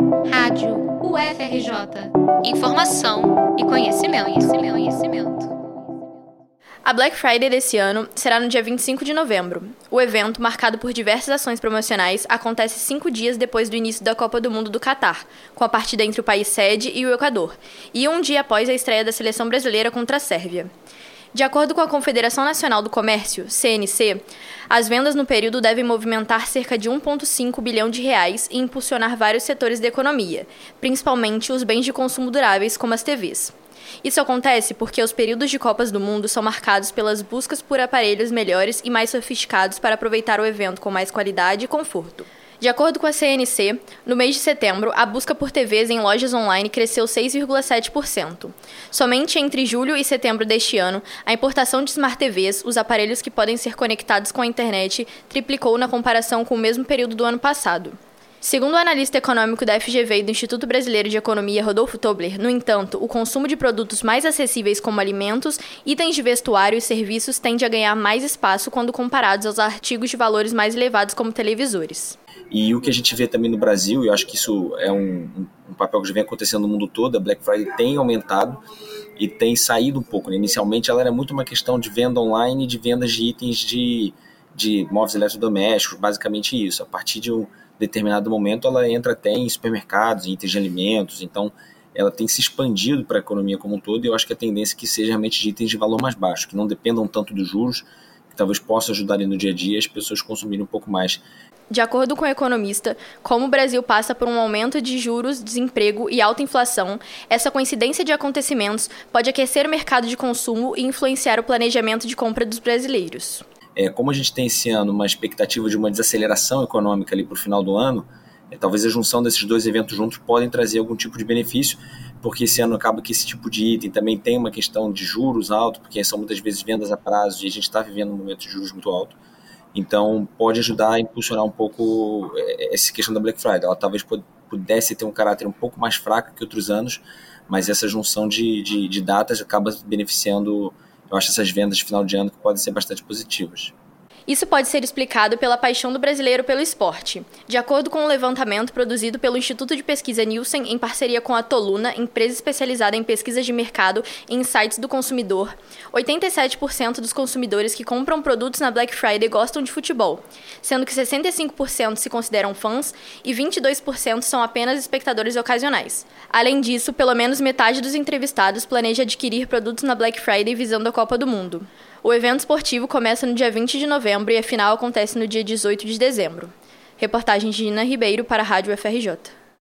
Rádio UFRJ. Informação e conhecimento, conhecimento, conhecimento. A Black Friday desse ano será no dia 25 de novembro. O evento, marcado por diversas ações promocionais, acontece cinco dias depois do início da Copa do Mundo do Catar, com a partida entre o país sede e o Equador, e um dia após a estreia da seleção brasileira contra a Sérvia. De acordo com a Confederação Nacional do Comércio, CNC, as vendas no período devem movimentar cerca de 1,5 bilhão de reais e impulsionar vários setores da economia, principalmente os bens de consumo duráveis, como as TVs. Isso acontece porque os períodos de Copas do Mundo são marcados pelas buscas por aparelhos melhores e mais sofisticados para aproveitar o evento com mais qualidade e conforto. De acordo com a CNC, no mês de setembro, a busca por TVs em lojas online cresceu 6,7%. Somente entre julho e setembro deste ano, a importação de Smart TVs, os aparelhos que podem ser conectados com a internet, triplicou na comparação com o mesmo período do ano passado. Segundo o analista econômico da FGV e do Instituto Brasileiro de Economia, Rodolfo Tobler, no entanto, o consumo de produtos mais acessíveis como alimentos, itens de vestuário e serviços tende a ganhar mais espaço quando comparados aos artigos de valores mais elevados como televisores. E o que a gente vê também no Brasil, e eu acho que isso é um, um, papel que já vem acontecendo no mundo todo, a Black Friday tem aumentado e tem saído um pouco. Né? Inicialmente ela era muito uma questão de venda online de vendas de itens de, de móveis eletrodomésticos, basicamente isso. A partir de um determinado momento ela entra até em supermercados, em itens de alimentos, então ela tem se expandido para a economia como um todo e eu acho que a tendência é que seja realmente de itens de valor mais baixo, que não dependam tanto dos juros, que talvez possa ajudar ali no dia a dia as pessoas consumirem um pouco mais. De acordo com o economista, como o Brasil passa por um aumento de juros, desemprego e alta inflação, essa coincidência de acontecimentos pode aquecer o mercado de consumo e influenciar o planejamento de compra dos brasileiros. É, como a gente tem esse ano uma expectativa de uma desaceleração econômica ali para o final do ano, talvez a junção desses dois eventos juntos podem trazer algum tipo de benefício, porque esse ano acaba que esse tipo de item também tem uma questão de juros alto, porque são muitas vezes vendas a prazo e a gente está vivendo um momento de juros muito alto. Então, pode ajudar a impulsionar um pouco é, essa questão da Black Friday. Ela talvez pudesse ter um caráter um pouco mais fraco que outros anos, mas essa junção de, de, de datas acaba beneficiando, eu acho, essas vendas de final de ano que podem ser bastante positivas. Isso pode ser explicado pela paixão do brasileiro pelo esporte. De acordo com um levantamento produzido pelo Instituto de Pesquisa Nielsen em parceria com a Toluna, empresa especializada em pesquisas de mercado e insights do consumidor, 87% dos consumidores que compram produtos na Black Friday gostam de futebol, sendo que 65% se consideram fãs e 22% são apenas espectadores ocasionais. Além disso, pelo menos metade dos entrevistados planeja adquirir produtos na Black Friday visando a Copa do Mundo. O evento esportivo começa no dia 20 de novembro e a final acontece no dia 18 de dezembro. Reportagem de Gina Ribeiro para a Rádio FRJ.